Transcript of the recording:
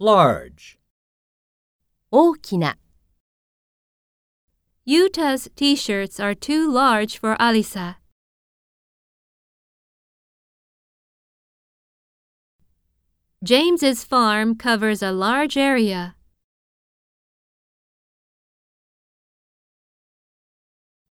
large, 大きな、Yuta's t-shirts are too large for Alisa. James's farm covers a large area.